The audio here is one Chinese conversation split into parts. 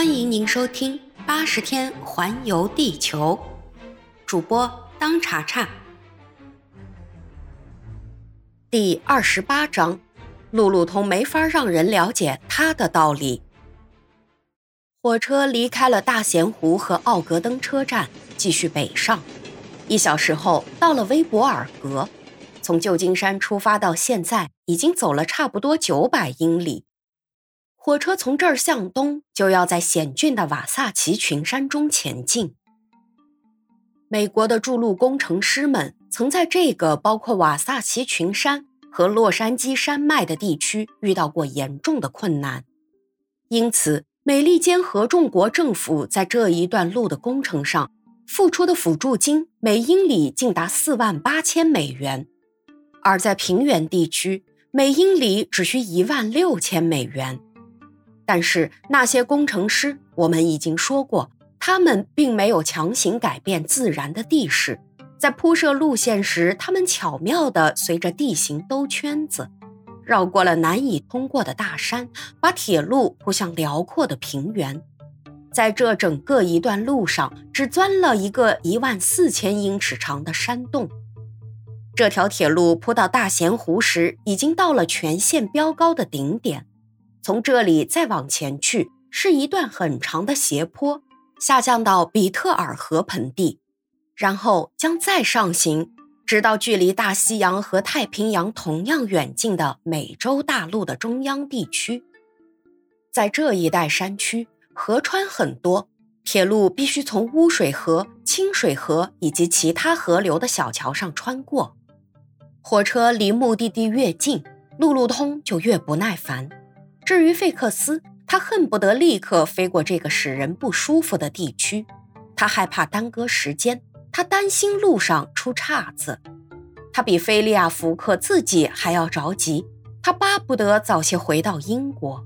欢迎您收听《八十天环游地球》，主播当查查。第二十八章，路路通没法让人了解他的道理。火车离开了大咸湖和奥格登车站，继续北上。一小时后，到了威博尔格。从旧金山出发到现在，已经走了差不多九百英里。火车从这儿向东，就要在险峻的瓦萨奇群山中前进。美国的筑路工程师们曾在这个包括瓦萨奇群山和洛杉矶山脉的地区遇到过严重的困难，因此美利坚合众国政府在这一段路的工程上付出的辅助金每英里竟达四万八千美元，而在平原地区，每英里只需一万六千美元。但是那些工程师，我们已经说过，他们并没有强行改变自然的地势，在铺设路线时，他们巧妙地随着地形兜圈子，绕过了难以通过的大山，把铁路铺向辽阔的平原。在这整个一段路上，只钻了一个一万四千英尺长的山洞。这条铁路铺到大咸湖时，已经到了全线标高的顶点。从这里再往前去，是一段很长的斜坡，下降到比特尔河盆地，然后将再上行，直到距离大西洋和太平洋同样远近的美洲大陆的中央地区。在这一带山区，河川很多，铁路必须从污水河、清水河以及其他河流的小桥上穿过。火车离目的地越近，路路通就越不耐烦。至于费克斯，他恨不得立刻飞过这个使人不舒服的地区。他害怕耽搁时间，他担心路上出岔子。他比菲利亚福克自己还要着急，他巴不得早些回到英国。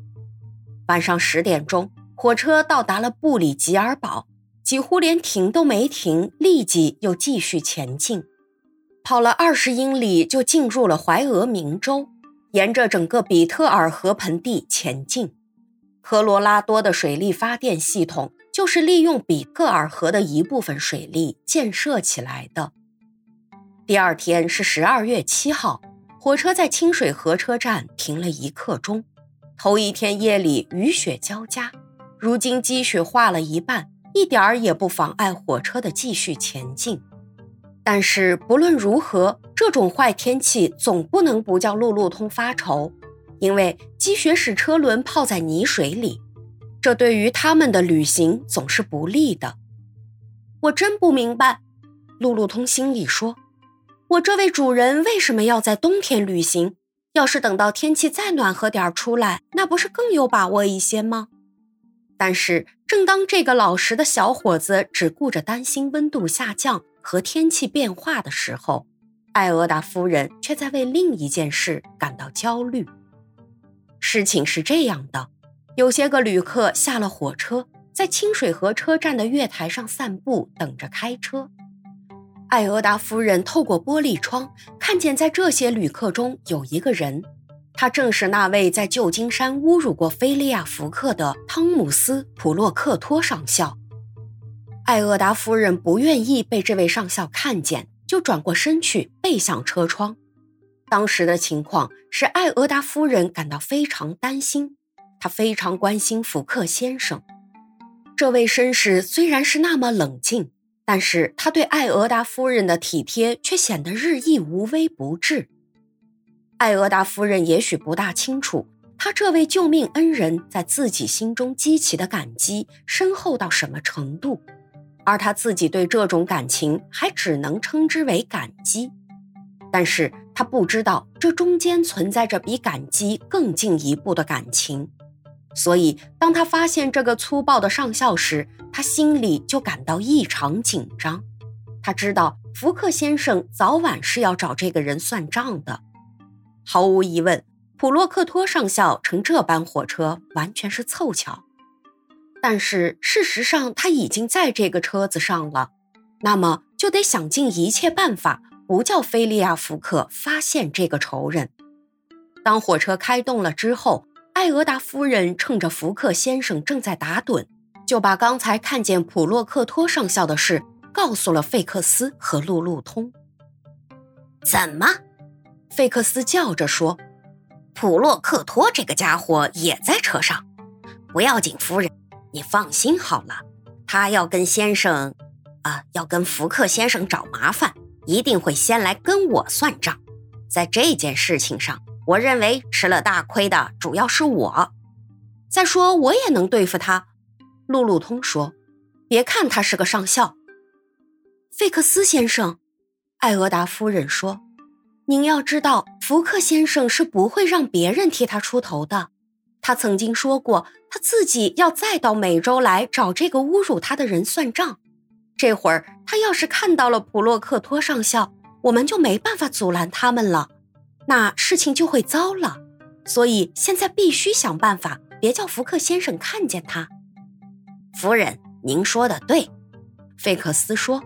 晚上十点钟，火车到达了布里吉尔堡，几乎连停都没停，立即又继续前进。跑了二十英里，就进入了怀俄明州。沿着整个比特尔河盆地前进，科罗拉多的水力发电系统就是利用比特尔河的一部分水力建设起来的。第二天是十二月七号，火车在清水河车站停了一刻钟。头一天夜里雨雪交加，如今积雪化了一半，一点儿也不妨碍火车的继续前进。但是不论如何，这种坏天气总不能不叫路路通发愁，因为积雪使车轮泡在泥水里，这对于他们的旅行总是不利的。我真不明白，路路通心里说：“我这位主人为什么要在冬天旅行？要是等到天气再暖和点出来，那不是更有把握一些吗？”但是，正当这个老实的小伙子只顾着担心温度下降，和天气变化的时候，艾俄达夫人却在为另一件事感到焦虑。事情是这样的：有些个旅客下了火车，在清水河车站的月台上散步，等着开车。艾俄达夫人透过玻璃窗看见，在这些旅客中有一个人，他正是那位在旧金山侮辱过菲利亚福克的汤姆斯·普洛克托上校。艾厄达夫人不愿意被这位上校看见，就转过身去，背向车窗。当时的情况使艾俄达夫人感到非常担心，她非常关心福克先生。这位绅士虽然是那么冷静，但是他对艾俄达夫人的体贴却显得日益无微不至。艾俄达夫人也许不大清楚，他这位救命恩人在自己心中激起的感激深厚到什么程度。而他自己对这种感情还只能称之为感激，但是他不知道这中间存在着比感激更进一步的感情，所以当他发现这个粗暴的上校时，他心里就感到异常紧张。他知道福克先生早晚是要找这个人算账的。毫无疑问，普洛克托上校乘这班火车完全是凑巧。但是事实上，他已经在这个车子上了，那么就得想尽一切办法，不叫菲利亚福克发现这个仇人。当火车开动了之后，艾俄达夫人趁着福克先生正在打盹，就把刚才看见普洛克托上校的事告诉了费克斯和路路通。怎么？费克斯叫着说：“普洛克托这个家伙也在车上。不要紧，夫人，你放心好了。他要跟先生，啊，要跟福克先生找麻烦，一定会先来跟我算账。在这件事情上，我认为吃了大亏的主要是我。再说，我也能对付他。”路路通说：“别看他是个上校。”费克斯先生，艾俄达夫人说。您要知道，福克先生是不会让别人替他出头的。他曾经说过，他自己要再到美洲来找这个侮辱他的人算账。这会儿，他要是看到了普洛克托上校，我们就没办法阻拦他们了，那事情就会糟了。所以现在必须想办法，别叫福克先生看见他。夫人，您说的对，费克斯说。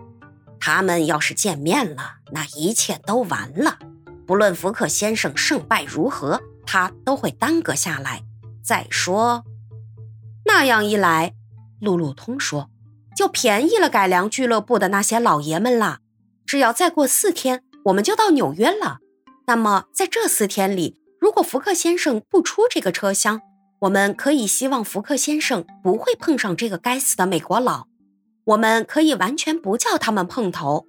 他们要是见面了，那一切都完了。不论福克先生胜败如何，他都会耽搁下来。再说，那样一来，路路通说，就便宜了改良俱乐部的那些老爷们啦。只要再过四天，我们就到纽约了。那么，在这四天里，如果福克先生不出这个车厢，我们可以希望福克先生不会碰上这个该死的美国佬。我们可以完全不叫他们碰头。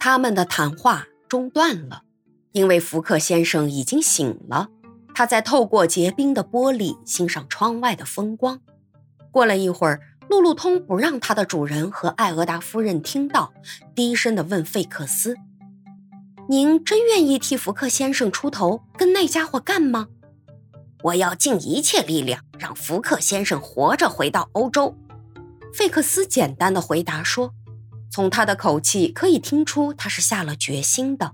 他们的谈话中断了，因为福克先生已经醒了。他在透过结冰的玻璃欣赏窗外的风光。过了一会儿，路路通不让他的主人和艾俄达夫人听到，低声地问费克斯：“您真愿意替福克先生出头，跟那家伙干吗？”“我要尽一切力量让福克先生活着回到欧洲。”费克斯简单的回答说：“从他的口气可以听出他是下了决心的。”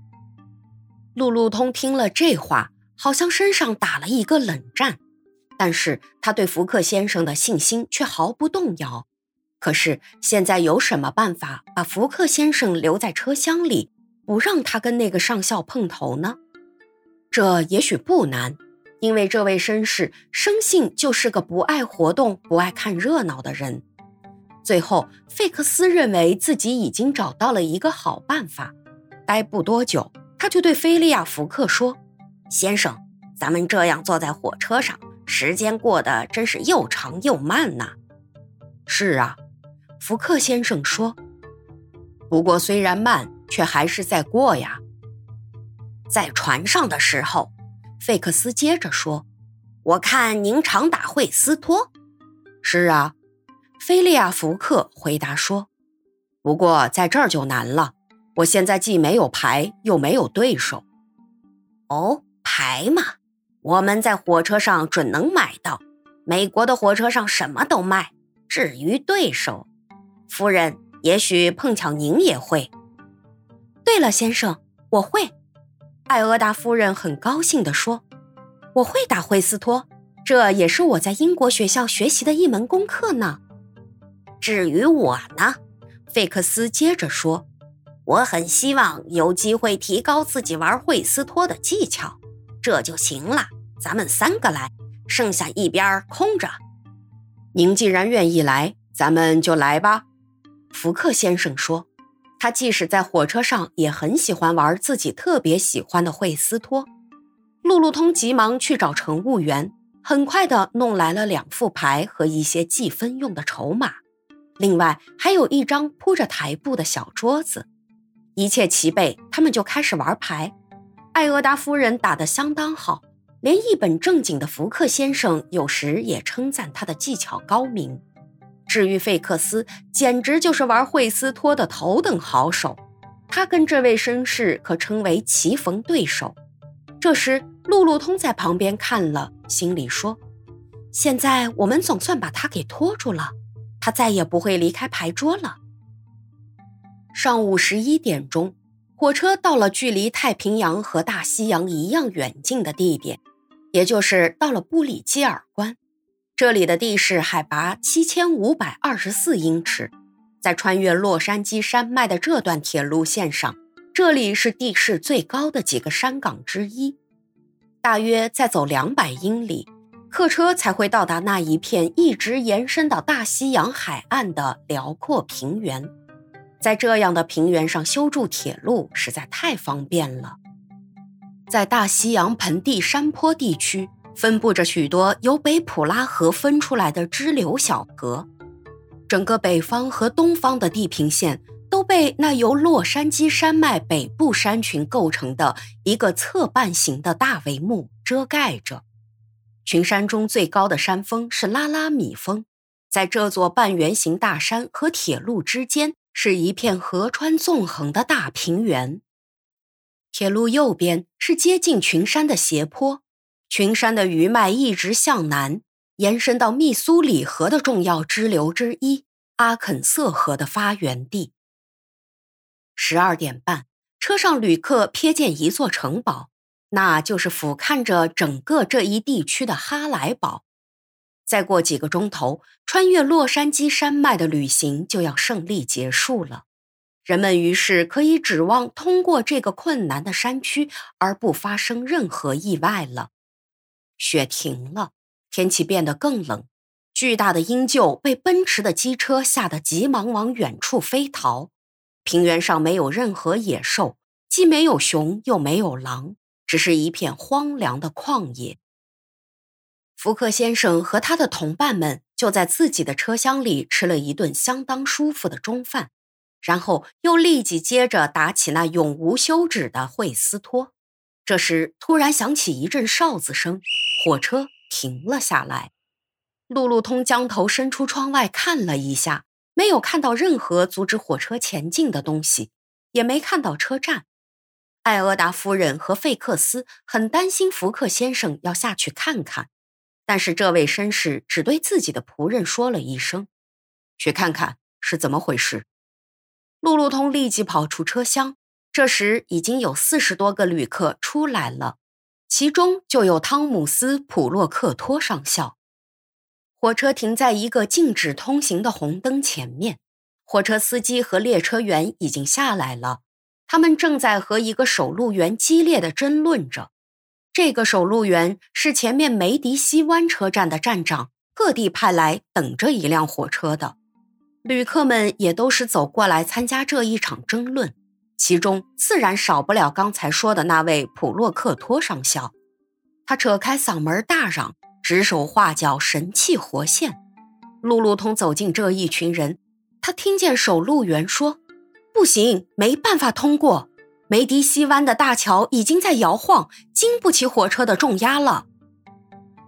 路路通听了这话，好像身上打了一个冷战，但是他对福克先生的信心却毫不动摇。可是现在有什么办法把福克先生留在车厢里，不让他跟那个上校碰头呢？这也许不难，因为这位绅士生性就是个不爱活动、不爱看热闹的人。最后，费克斯认为自己已经找到了一个好办法。待不多久，他就对菲利亚·福克说：“先生，咱们这样坐在火车上，时间过得真是又长又慢呐。”“是啊。”福克先生说。“不过虽然慢，却还是在过呀。”在船上的时候，费克斯接着说：“我看您常打惠斯托。”“是啊。”菲利亚·福克回答说：“不过在这儿就难了，我现在既没有牌，又没有对手。”“哦，牌嘛，我们在火车上准能买到。美国的火车上什么都卖。至于对手，夫人，也许碰巧您也会。”“对了，先生，我会。”艾俄达夫人很高兴地说：“我会打惠斯托，这也是我在英国学校学习的一门功课呢。”至于我呢，费克斯接着说：“我很希望有机会提高自己玩惠斯托的技巧，这就行了。咱们三个来，剩下一边空着。您既然愿意来，咱们就来吧。”福克先生说：“他即使在火车上也很喜欢玩自己特别喜欢的惠斯托。”路路通急忙去找乘务员，很快的弄来了两副牌和一些计分用的筹码。另外还有一张铺着台布的小桌子，一切齐备，他们就开始玩牌。艾俄达夫人打得相当好，连一本正经的福克先生有时也称赞他的技巧高明。至于费克斯，简直就是玩惠斯托的头等好手，他跟这位绅士可称为棋逢对手。这时，路路通在旁边看了，心里说：“现在我们总算把他给拖住了。”他再也不会离开牌桌了。上午十一点钟，火车到了距离太平洋和大西洋一样远近的地点，也就是到了布里基尔关。这里的地势海拔七千五百二十四英尺，在穿越洛杉矶山脉的这段铁路线上，这里是地势最高的几个山岗之一。大约再走两百英里。客车才会到达那一片一直延伸到大西洋海岸的辽阔平原。在这样的平原上修筑铁路实在太方便了。在大西洋盆地山坡地区，分布着许多由北普拉河分出来的支流小河。整个北方和东方的地平线都被那由洛杉矶山脉北部山群构成的一个侧半形的大帷幕遮盖着。群山中最高的山峰是拉拉米峰，在这座半圆形大山和铁路之间，是一片河川纵横的大平原。铁路右边是接近群山的斜坡，群山的余脉一直向南。延伸到密苏里河的重要支流之一阿肯色河的发源地。十二点半，车上旅客瞥见一座城堡，那就是俯瞰着整个这一地区的哈莱堡。再过几个钟头，穿越洛杉矶山脉的旅行就要胜利结束了。人们于是可以指望通过这个困难的山区而不发生任何意外了。雪停了。天气变得更冷，巨大的鹰鹫被奔驰的机车吓得急忙往远处飞逃。平原上没有任何野兽，既没有熊又没有狼，只是一片荒凉的旷野。福克先生和他的同伴们就在自己的车厢里吃了一顿相当舒服的中饭，然后又立即接着打起那永无休止的惠斯托。这时，突然响起一阵哨子声，火车。停了下来，路路通将头伸出窗外看了一下，没有看到任何阻止火车前进的东西，也没看到车站。艾俄达夫人和费克斯很担心福克先生要下去看看，但是这位绅士只对自己的仆人说了一声：“去看看是怎么回事。”路路通立即跑出车厢，这时已经有四十多个旅客出来了。其中就有汤姆斯·普洛克托上校。火车停在一个禁止通行的红灯前面，火车司机和列车员已经下来了，他们正在和一个守路员激烈的争论着。这个守路员是前面梅迪西湾车站的站长，特地派来等着一辆火车的。旅客们也都是走过来参加这一场争论。其中自然少不了刚才说的那位普洛克托上校，他扯开嗓门大嚷，指手画脚，神气活现。路路通走进这一群人，他听见守路员说：“不行，没办法通过。梅迪西湾的大桥已经在摇晃，经不起火车的重压了。”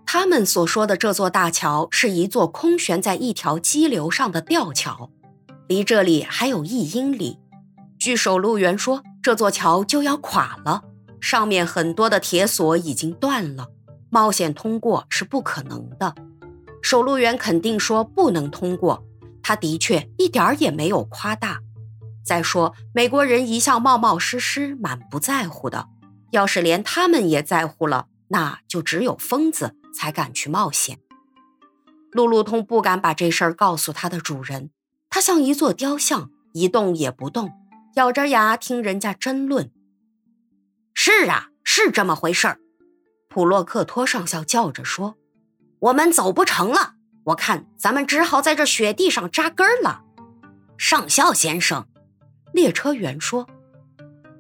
他们所说的这座大桥是一座空悬在一条激流上的吊桥，离这里还有一英里。据守路员说，这座桥就要垮了，上面很多的铁索已经断了，冒险通过是不可能的。守路员肯定说不能通过，他的确一点儿也没有夸大。再说，美国人一向冒冒失失、满不在乎的，要是连他们也在乎了，那就只有疯子才敢去冒险。路路通不敢把这事儿告诉他的主人，他像一座雕像，一动也不动。咬着牙听人家争论。是啊，是这么回事儿。普洛克托上校叫着说：“我们走不成了，我看咱们只好在这雪地上扎根了。”上校先生，列车员说：“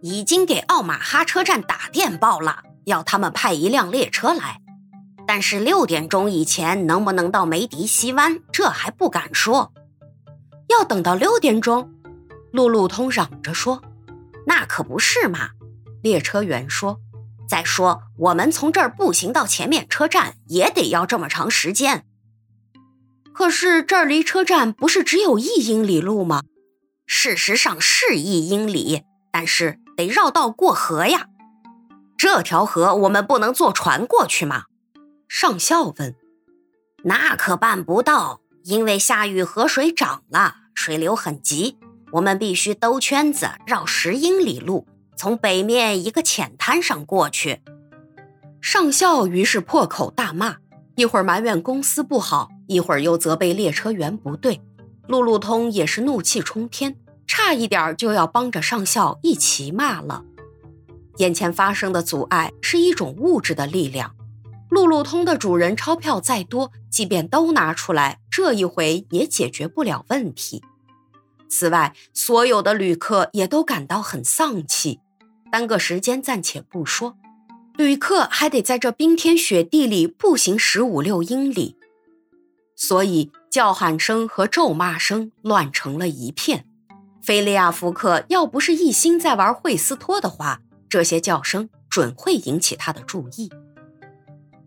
已经给奥马哈车站打电报了，要他们派一辆列车来。但是六点钟以前能不能到梅迪西湾，这还不敢说。要等到六点钟。”路路通嚷着说：“那可不是嘛！”列车员说：“再说，我们从这儿步行到前面车站也得要这么长时间。可是这儿离车站不是只有一英里路吗？事实上是一英里，但是得绕道过河呀。这条河我们不能坐船过去吗？”上校问。“那可办不到，因为下雨河水涨了，水流很急。”我们必须兜圈子绕十英里路，从北面一个浅滩上过去。上校于是破口大骂，一会儿埋怨公司不好，一会儿又责备列车员不对。路路通也是怒气冲天，差一点就要帮着上校一起骂了。眼前发生的阻碍是一种物质的力量，路路通的主人钞票再多，即便都拿出来，这一回也解决不了问题。此外，所有的旅客也都感到很丧气。耽搁时间暂且不说，旅客还得在这冰天雪地里步行十五六英里，所以叫喊声和咒骂声乱成了一片。菲利亚福克要不是一心在玩惠斯托的话，这些叫声准会引起他的注意。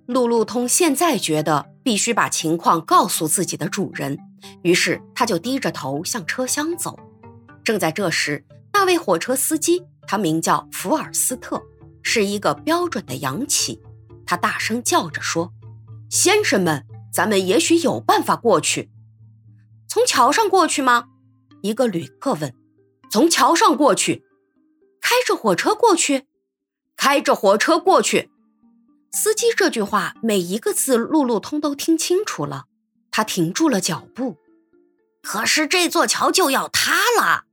路路通现在觉得必须把情况告诉自己的主人，于是他就低着头向车厢走。正在这时，那位火车司机，他名叫福尔斯特，是一个标准的洋气。他大声叫着说：“先生们，咱们也许有办法过去。从桥上过去吗？”一个旅客问。“从桥上过去。”“开着火车过去。”“开着火车过去。”司机这句话每一个字，路路通都听清楚了。他停住了脚步。可是这座桥就要塌了，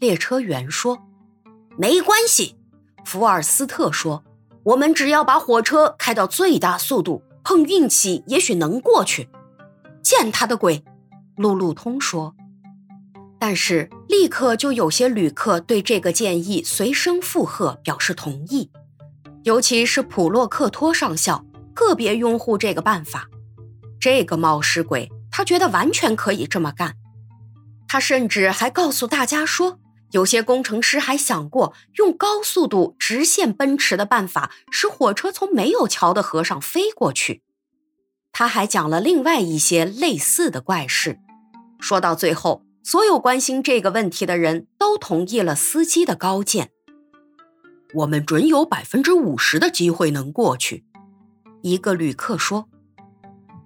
列车员说。没关系，福尔斯特说。我们只要把火车开到最大速度，碰运气，也许能过去。见他的鬼，路路通说。但是立刻就有些旅客对这个建议随声附和，表示同意。尤其是普洛克托上校个别拥护这个办法，这个冒失鬼，他觉得完全可以这么干。他甚至还告诉大家说，有些工程师还想过用高速度直线奔驰的办法，使火车从没有桥的河上飞过去。他还讲了另外一些类似的怪事。说到最后，所有关心这个问题的人都同意了司机的高见。我们准有百分之五十的机会能过去，一个旅客说。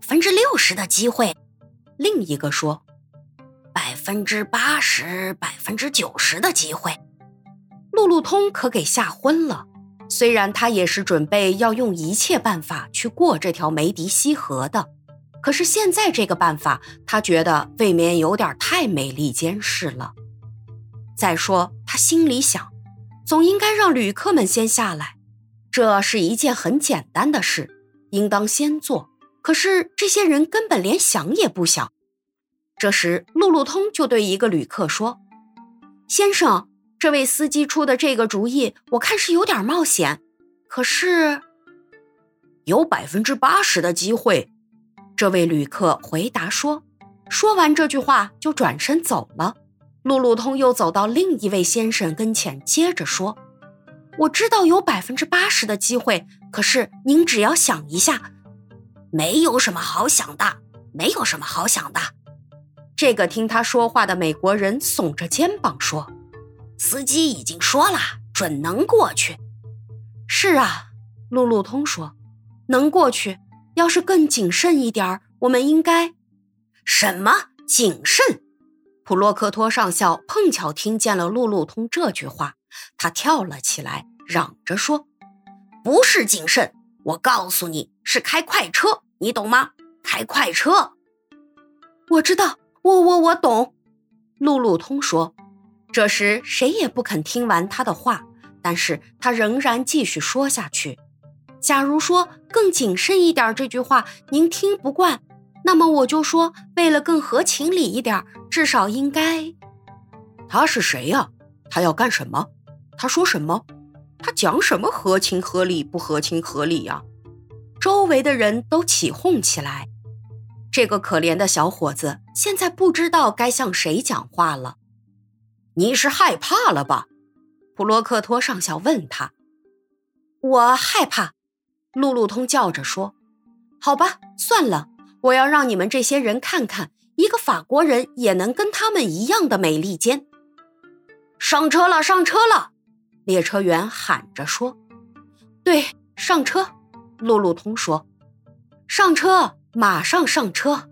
分之六十的机会，另一个说。百分之八十、百分之九十的机会，路路通可给吓昏了。虽然他也是准备要用一切办法去过这条梅迪西河的，可是现在这个办法，他觉得未免有点太美利坚事了。再说，他心里想。总应该让旅客们先下来，这是一件很简单的事，应当先做。可是这些人根本连想也不想。这时，路路通就对一个旅客说：“先生，这位司机出的这个主意，我看是有点冒险。可是，有百分之八十的机会。”这位旅客回答说。说完这句话，就转身走了。路路通又走到另一位先生跟前，接着说：“我知道有百分之八十的机会，可是您只要想一下，没有什么好想的，没有什么好想的。”这个听他说话的美国人耸着肩膀说：“司机已经说了，准能过去。”“是啊。”路路通说，“能过去。要是更谨慎一点儿我们应该……什么谨慎？”普洛克托上校碰巧听见了路路通这句话，他跳了起来，嚷着说：“不是谨慎，我告诉你是开快车，你懂吗？开快车。”我知道，我我我懂。路路通说。这时谁也不肯听完他的话，但是他仍然继续说下去。假如说更谨慎一点这句话您听不惯。那么我就说，为了更合情理一点，至少应该。他是谁呀？他要干什么？他说什么？他讲什么合情合理不合情合理呀？周围的人都起哄起来。这个可怜的小伙子现在不知道该向谁讲话了。你是害怕了吧？普洛克托上校问他。我害怕。路路通叫着说：“好吧，算了。”我要让你们这些人看看，一个法国人也能跟他们一样的美利坚。上车了，上车了！列车员喊着说：“对，上车。”路路通说：“上车，马上上车。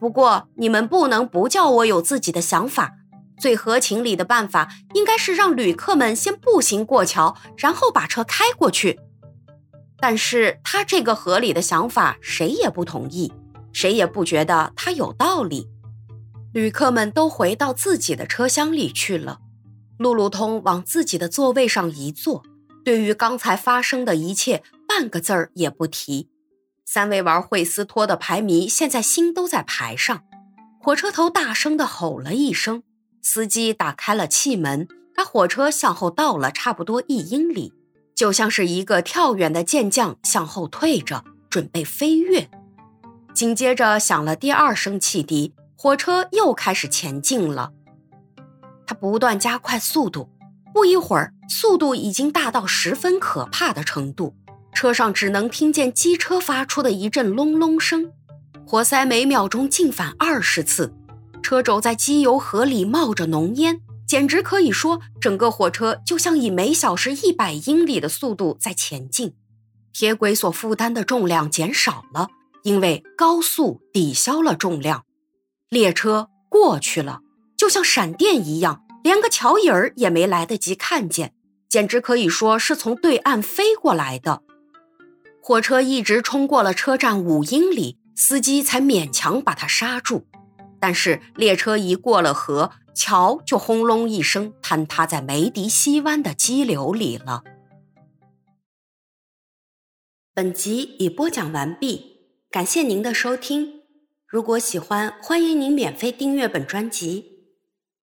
不过你们不能不叫我有自己的想法。最合情理的办法应该是让旅客们先步行过桥，然后把车开过去。但是他这个合理的想法，谁也不同意。”谁也不觉得他有道理。旅客们都回到自己的车厢里去了。路路通往自己的座位上一坐，对于刚才发生的一切半个字儿也不提，三位玩惠斯托的牌迷现在心都在牌上。火车头大声地吼了一声，司机打开了气门，把火车向后倒了差不多一英里，就像是一个跳远的健将向后退着，准备飞跃。紧接着响了第二声汽笛，火车又开始前进了。他不断加快速度，不一会儿，速度已经大到十分可怕的程度，车上只能听见机车发出的一阵隆隆声。活塞每秒钟进返二十次，车轴在机油盒里冒着浓烟，简直可以说整个火车就像以每小时一百英里的速度在前进。铁轨所负担的重量减少了，因为高速抵消了重量。列车过去了，就像闪电一样，连个脚影儿也没来得及看见，简直可以说是从对岸飞过来的。火车一直冲过了车站五英里。司机才勉强把他刹住，但是列车一过了河，桥就轰隆一声坍塌在梅迪西湾的激流里了。本集已播讲完毕，感谢您的收听。如果喜欢，欢迎您免费订阅本专辑。